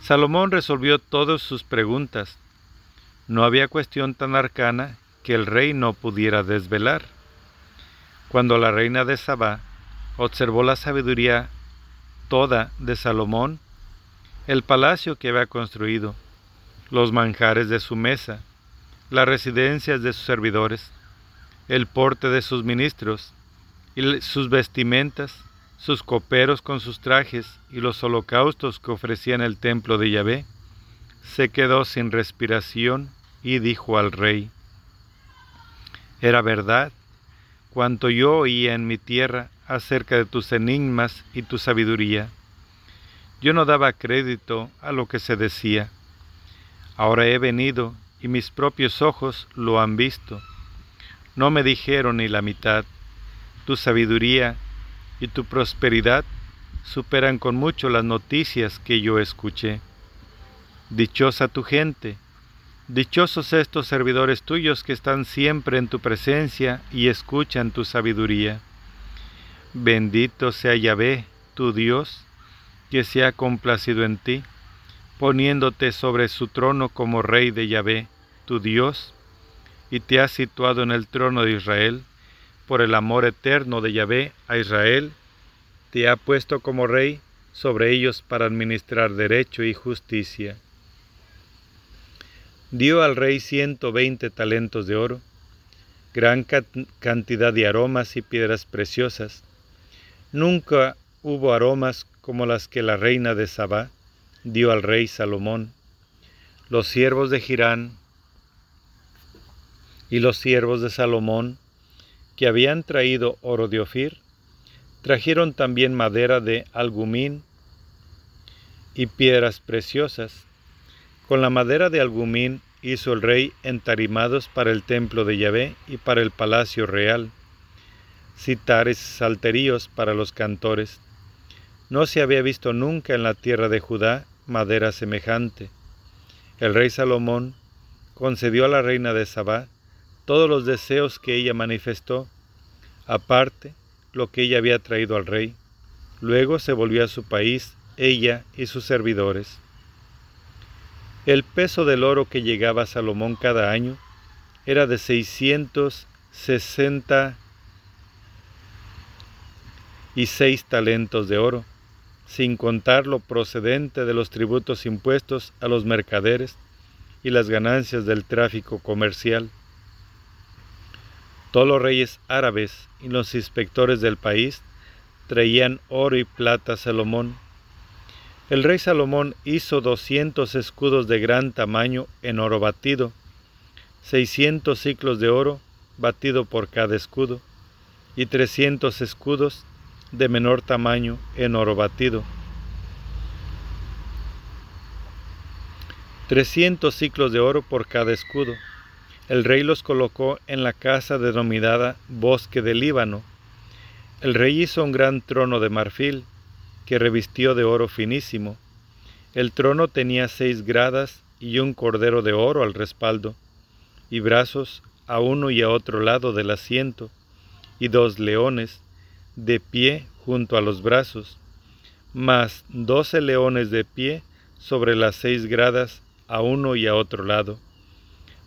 S1: Salomón resolvió todas sus preguntas. No había cuestión tan arcana que el rey no pudiera desvelar. Cuando la reina de Sabá observó la sabiduría toda de Salomón, el palacio que había construido, los manjares de su mesa, las residencias de sus servidores, el porte de sus ministros, y sus vestimentas, sus coperos con sus trajes y los holocaustos que ofrecían el templo de Yahvé, se quedó sin respiración y dijo al rey, Era verdad cuanto yo oía en mi tierra acerca de tus enigmas y tu sabiduría. Yo no daba crédito a lo que se decía. Ahora he venido y mis propios ojos lo han visto. No me dijeron ni la mitad. Tu sabiduría y tu prosperidad superan con mucho las noticias que yo escuché. Dichosa tu gente, dichosos estos servidores tuyos que están siempre en tu presencia y escuchan tu sabiduría. Bendito sea Yahvé, tu Dios, que se ha complacido en ti, poniéndote sobre su trono como rey de Yahvé, tu Dios, y te ha situado en el trono de Israel, por el amor eterno de Yahvé a Israel, te ha puesto como rey sobre ellos para administrar derecho y justicia. Dio al rey ciento veinte talentos de oro, gran cantidad de aromas y piedras preciosas, Nunca hubo aromas como las que la reina de Sabá dio al rey Salomón. Los siervos de Girán y los siervos de Salomón, que habían traído oro de Ofir, trajeron también madera de algumín y piedras preciosas. Con la madera de algumín hizo el rey entarimados para el templo de Yahvé y para el palacio real citares salterios para los cantores. No se había visto nunca en la tierra de Judá madera semejante. El rey Salomón concedió a la reina de Sabá todos los deseos que ella manifestó, aparte lo que ella había traído al rey. Luego se volvió a su país, ella y sus servidores. El peso del oro que llegaba a Salomón cada año era de seiscientos sesenta y seis talentos de oro, sin contar lo procedente de los tributos impuestos a los mercaderes y las ganancias del tráfico comercial. Todos los reyes árabes y los inspectores del país traían oro y plata a Salomón. El rey Salomón hizo doscientos escudos de gran tamaño en oro batido, seiscientos ciclos de oro batido por cada escudo, y trescientos escudos de menor tamaño en oro batido. 300 ciclos de oro por cada escudo. El rey los colocó en la casa denominada Bosque del Líbano. El rey hizo un gran trono de marfil, que revistió de oro finísimo. El trono tenía seis gradas y un cordero de oro al respaldo, y brazos a uno y a otro lado del asiento, y dos leones, de pie junto a los brazos, más doce leones de pie sobre las seis gradas a uno y a otro lado.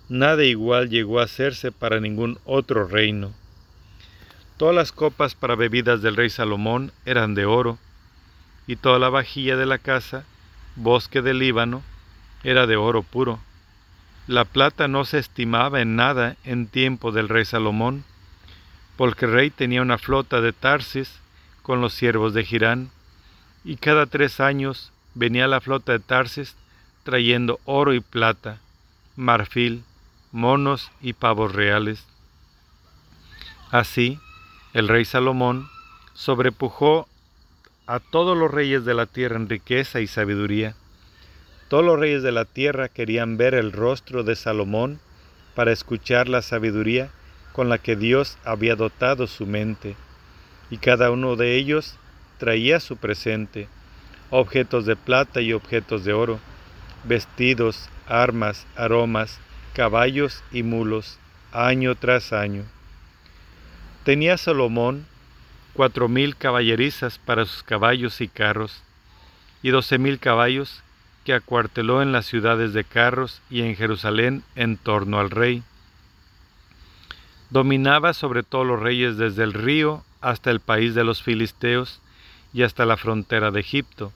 S1: Nada igual llegó a hacerse para ningún otro reino. Todas las copas para bebidas del rey Salomón eran de oro, y toda la vajilla de la casa, bosque del Líbano, era de oro puro. La plata no se estimaba en nada en tiempo del rey Salomón, porque el rey tenía una flota de Tarsis con los siervos de Girán, y cada tres años venía la flota de Tarsis trayendo oro y plata, marfil, monos y pavos reales. Así, el rey Salomón sobrepujó a todos los reyes de la tierra en riqueza y sabiduría, Todos los reyes de la tierra querían ver el rostro de Salomón para escuchar la sabiduría con la que Dios había dotado su mente, y cada uno de ellos traía su presente, objetos de plata y objetos de oro, vestidos, armas, aromas, caballos y mulos, año tras año. Tenía Salomón cuatro mil caballerizas para sus caballos y carros, y doce mil caballos que acuarteló en las ciudades de carros y en Jerusalén en torno al rey. Dominaba sobre todos los reyes desde el río hasta el país de los filisteos y hasta la frontera de Egipto.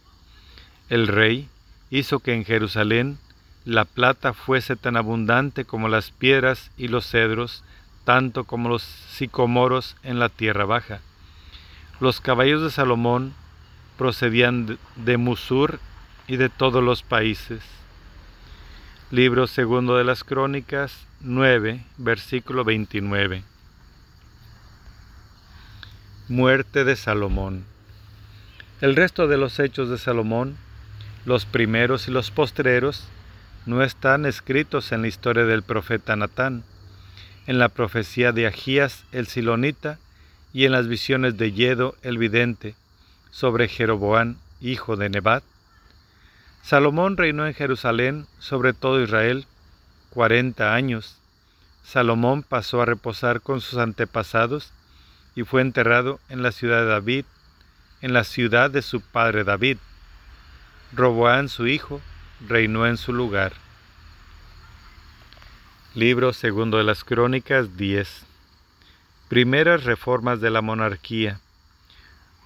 S1: El rey hizo que en Jerusalén la plata fuese tan abundante como las piedras y los cedros, tanto como los sicomoros en la tierra baja. Los caballos de Salomón procedían de Musur y de todos los países. Libro segundo de las Crónicas 9, versículo 29. Muerte de Salomón. El resto de los hechos de Salomón, los primeros y los postreros, no están escritos en la historia del profeta Natán, en la profecía de Agías el Silonita y en las visiones de Yedo el vidente sobre Jeroboán, hijo de Nebat. Salomón reinó en Jerusalén sobre todo Israel cuarenta años. Salomón pasó a reposar con sus antepasados y fue enterrado en la ciudad de David, en la ciudad de su padre David. Roboán su hijo reinó en su lugar. Libro segundo de las Crónicas 10. Primeras reformas de la monarquía.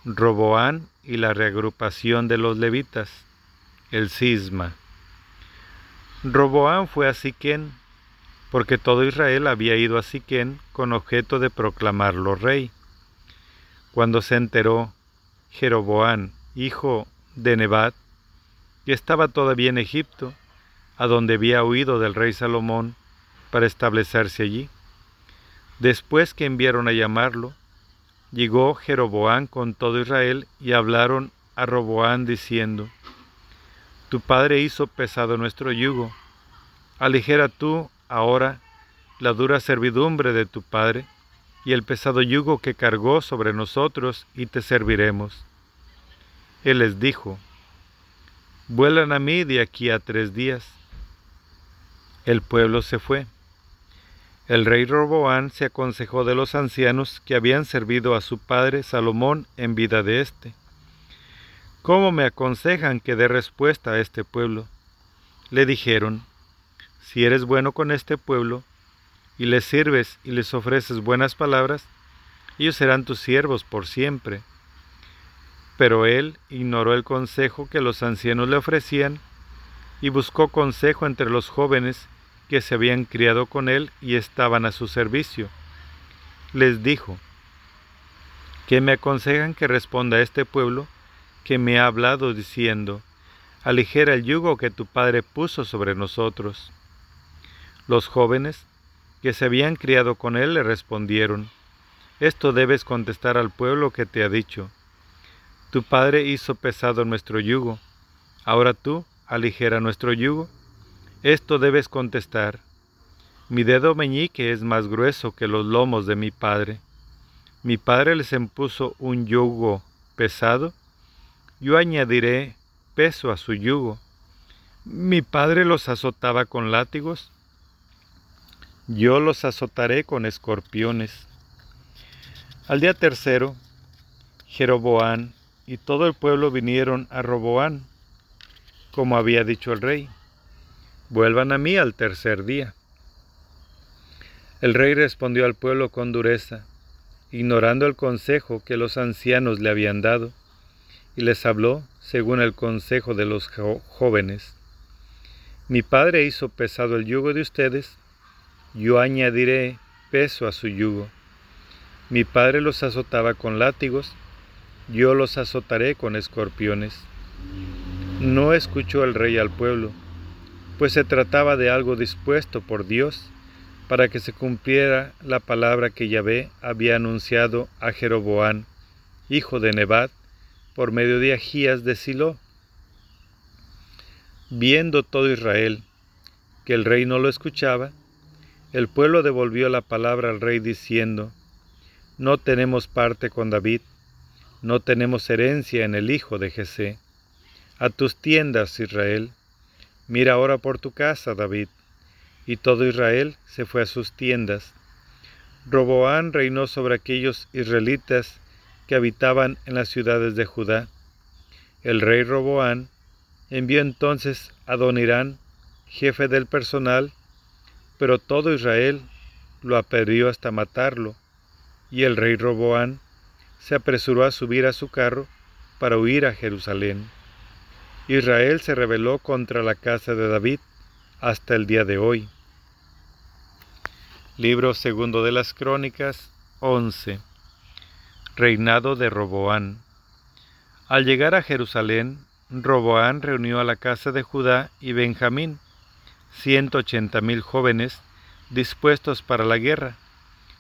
S1: Roboán y la reagrupación de los levitas. El cisma. Roboán fue a Siquén, porque todo Israel había ido a Siquén con objeto de proclamarlo rey. Cuando se enteró Jeroboán, hijo de Nebat, y estaba todavía en Egipto, a donde había huido del rey Salomón para establecerse allí. Después que enviaron a llamarlo, llegó Jeroboán con todo Israel y hablaron a Roboán diciendo, Tu padre hizo pesado nuestro yugo, aligera tú ahora la dura servidumbre de tu padre y el pesado yugo que cargó sobre nosotros y te serviremos. Él les dijo, Vuelan a mí de aquí a tres días. El pueblo se fue. El rey Roboán se aconsejó de los ancianos que habían servido a su padre Salomón en vida de éste. ¿Cómo me aconsejan que dé respuesta a este pueblo? Le dijeron, si eres bueno con este pueblo, y les sirves y les ofreces buenas palabras, ellos serán tus siervos por siempre. Pero él ignoró el consejo que los ancianos le ofrecían y buscó consejo entre los jóvenes que se habían criado con él y estaban a su servicio. Les dijo, ¿qué me aconsejan que responda a este pueblo que me ha hablado diciendo, aligera el yugo que tu padre puso sobre nosotros? Los jóvenes que se habían criado con él le respondieron, esto debes contestar al pueblo que te ha dicho, tu Padre hizo pesado nuestro yugo. Ahora tú, aligera nuestro yugo. Esto debes contestar. Mi dedo meñique es más grueso que los lomos de mi Padre. Mi Padre les impuso un yugo pesado. Yo añadiré peso a su yugo. Mi Padre los azotaba con látigos. Yo los azotaré con escorpiones. Al día tercero, Jeroboán, y todo el pueblo vinieron a Roboán, como había dicho el rey. Vuelvan a mí al tercer día. El rey respondió al pueblo con dureza, ignorando el consejo que los ancianos le habían dado, y les habló según el consejo de los jóvenes. Mi padre hizo pesado el yugo de ustedes, yo añadiré peso a su yugo. Mi padre los azotaba con látigos, yo los azotaré con escorpiones. No escuchó el rey al pueblo, pues se trataba de algo dispuesto por Dios para que se cumpliera la palabra que Yahvé había anunciado a Jeroboán, hijo de Nebat, por medio de Agías de Silo. Viendo todo Israel que el rey no lo escuchaba, el pueblo devolvió la palabra al rey diciendo, No tenemos parte con David, no tenemos herencia en el hijo de Jesé. A tus tiendas, Israel. Mira ahora por tu casa, David. Y todo Israel se fue a sus tiendas. Roboán reinó sobre aquellos israelitas que habitaban en las ciudades de Judá. El rey Roboán envió entonces a Donirán, jefe del personal, pero todo Israel lo aperió hasta matarlo, y el rey Roboán se apresuró a subir a su carro para huir a Jerusalén. Israel se rebeló contra la casa de David hasta el día de hoy. Libro segundo de las Crónicas 11. Reinado de Roboán. Al llegar a Jerusalén, Roboán reunió a la casa de Judá y Benjamín, ciento ochenta mil jóvenes dispuestos para la guerra,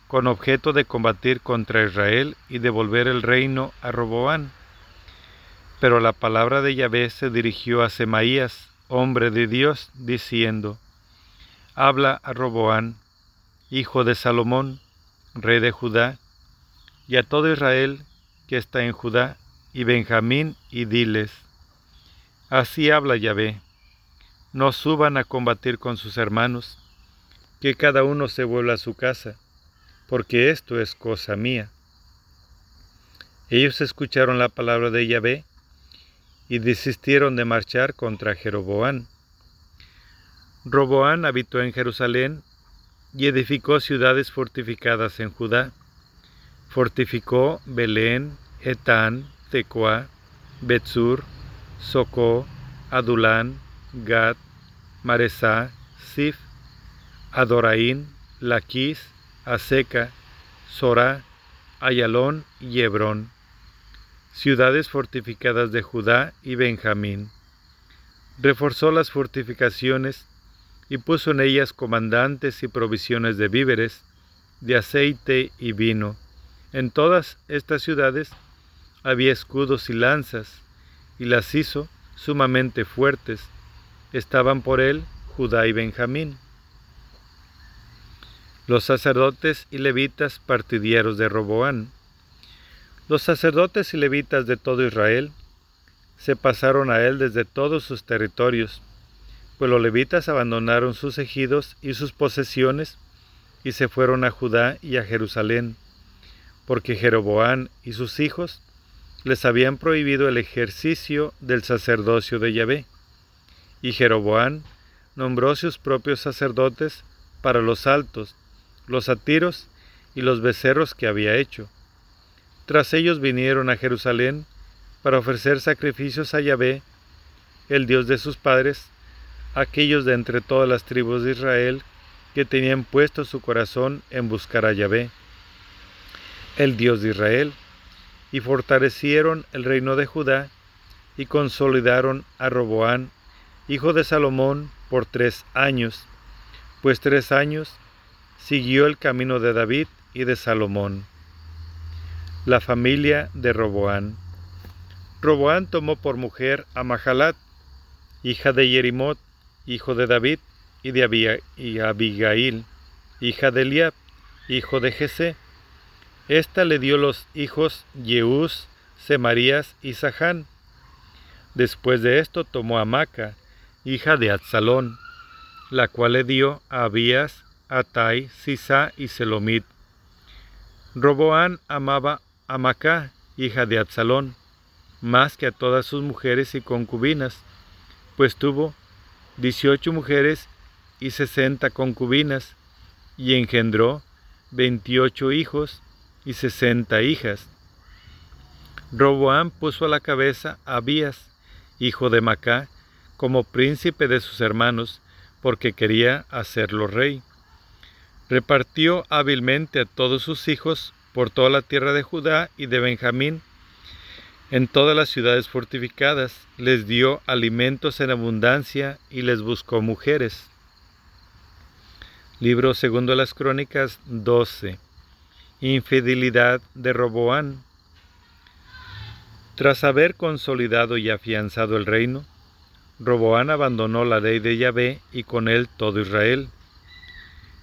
S1: con objeto de combatir contra Israel y devolver el reino a Roboán. Pero la palabra de Yahvé se dirigió a Semaías, hombre de Dios, diciendo, Habla a Roboán, hijo de Salomón, rey de Judá, y a todo Israel que está en Judá y Benjamín, y diles, Así habla Yahvé. No suban a combatir con sus hermanos, que cada uno se vuelva a su casa, porque esto es cosa mía. Ellos escucharon la palabra de Yahvé y desistieron de marchar contra Jeroboán. Roboán habitó en Jerusalén y edificó ciudades fortificadas en Judá. Fortificó Belén, Etán, Tecoa, Betzur, Socó, Adulán, Gad, Maresá, Sif, Adoraín, Laquis, Aseca, Sorá, Ayalón y Hebrón, ciudades fortificadas de Judá y Benjamín. Reforzó las fortificaciones y puso en ellas comandantes y provisiones de víveres, de aceite y vino. En todas estas ciudades había escudos y lanzas, y las hizo sumamente fuertes. Estaban por él Judá y Benjamín. Los sacerdotes y levitas partidieros de Roboán. Los sacerdotes y levitas de todo Israel se pasaron a él desde todos sus territorios, pues los levitas abandonaron sus ejidos y sus posesiones y se fueron a Judá y a Jerusalén, porque Jeroboán y sus hijos les habían prohibido el ejercicio del sacerdocio de Yahvé, y Jeroboán nombró sus propios sacerdotes para los altos, los atiros y los becerros que había hecho. Tras ellos vinieron a Jerusalén para ofrecer sacrificios a Yahvé, el Dios de sus padres, aquellos de entre todas las tribus de Israel que tenían puesto su corazón en buscar a Yahvé, el Dios de Israel, y fortalecieron el reino de Judá y consolidaron a Roboán, hijo de Salomón, por tres años, pues tres años siguió el camino de David y de Salomón. La familia de Roboán. Roboán tomó por mujer a Mahalat, hija de Yerimot, hijo de David, y de Abigail, hija de Eliab, hijo de Jesé, esta le dio los hijos Yeús, Semarías y Sahán. Después de esto tomó a Maca, hija de Absalón, la cual le dio a Abías, Atai, Sisa y Selomit. Roboán amaba a Maca, hija de Absalón, más que a todas sus mujeres y concubinas, pues tuvo dieciocho mujeres y sesenta concubinas, y engendró veintiocho hijos y sesenta hijas. Roboam puso a la cabeza a Abías, hijo de Macá, como príncipe de sus hermanos, porque quería hacerlo rey. Repartió hábilmente a todos sus hijos por toda la tierra de Judá y de Benjamín, en todas las ciudades fortificadas, les dio alimentos en abundancia y les buscó mujeres. Libro segundo de las Crónicas 12 infidelidad de Roboán. Tras haber consolidado y afianzado el reino, Roboán abandonó la ley de Yahvé y con él todo Israel.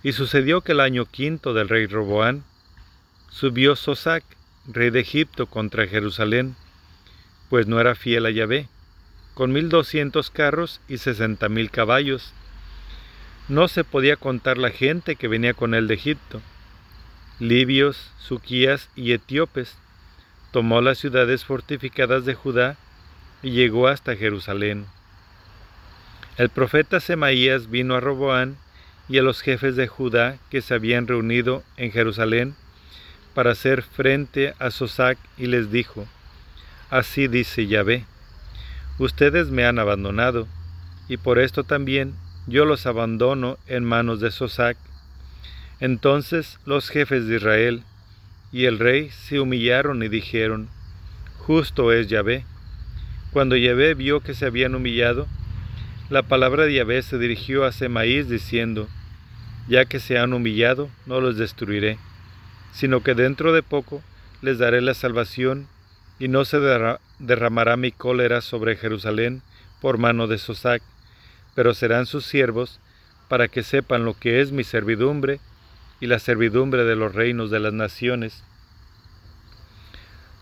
S1: Y sucedió que el año quinto del rey Roboán subió Sosac, rey de Egipto, contra Jerusalén, pues no era fiel a Yahvé, con mil doscientos carros y sesenta mil caballos. No se podía contar la gente que venía con él de Egipto. Libios, suquías y etíopes. Tomó las ciudades fortificadas de Judá y llegó hasta Jerusalén. El profeta Semaías vino a Roboán y a los jefes de Judá que se habían reunido en Jerusalén para hacer frente a Sosac y les dijo, Así dice Yahvé, ustedes me han abandonado, y por esto también yo los abandono en manos de Sosac. Entonces los jefes de Israel y el rey se humillaron y dijeron, Justo es Yahvé. Cuando Yahvé vio que se habían humillado, la palabra de Yahvé se dirigió a Semaís diciendo, Ya que se han humillado, no los destruiré, sino que dentro de poco les daré la salvación, y no se derramará mi cólera sobre Jerusalén por mano de Sosac, pero serán sus siervos, para que sepan lo que es mi servidumbre y la servidumbre de los reinos de las naciones.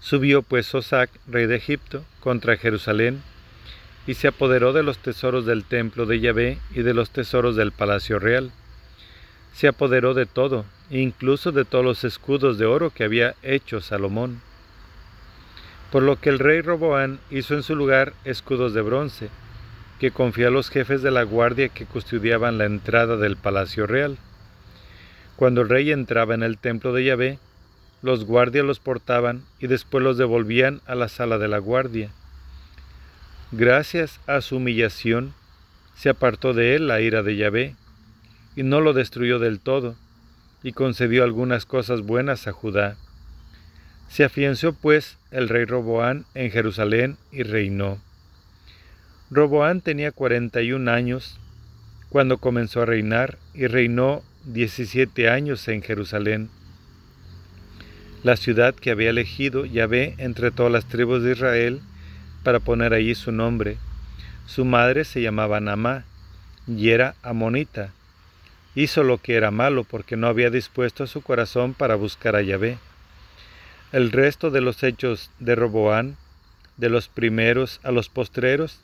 S1: Subió pues Sosac, rey de Egipto, contra Jerusalén, y se apoderó de los tesoros del templo de Yahvé y de los tesoros del palacio real. Se apoderó de todo, incluso de todos los escudos de oro que había hecho Salomón. Por lo que el rey Roboán hizo en su lugar escudos de bronce, que confió a los jefes de la guardia que custodiaban la entrada del palacio real. Cuando el rey entraba en el templo de Yahvé, los guardias los portaban y después los devolvían a la sala de la guardia Gracias a su humillación, se apartó de él la ira de Yahvé, y no lo destruyó del todo, y concedió algunas cosas buenas a Judá. Se afianzó pues el rey Roboán en Jerusalén y reinó. Roboán tenía cuarenta y un años cuando comenzó a reinar y reinó diecisiete años en Jerusalén, la ciudad que había elegido Yahvé entre todas las tribus de Israel, para poner allí su nombre. Su madre se llamaba Namá y era amonita. Hizo lo que era malo porque no había dispuesto su corazón para buscar a Yahvé. El resto de los hechos de Roboán, de los primeros a los postreros,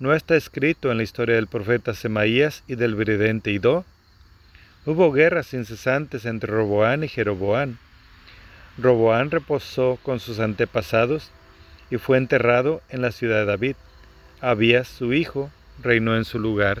S1: no está escrito en la historia del profeta Semaías y del vidente Idó. Hubo guerras incesantes entre Roboán y Jeroboán. Roboán reposó con sus antepasados y fue enterrado en la ciudad de David. Abías, su hijo, reinó en su lugar.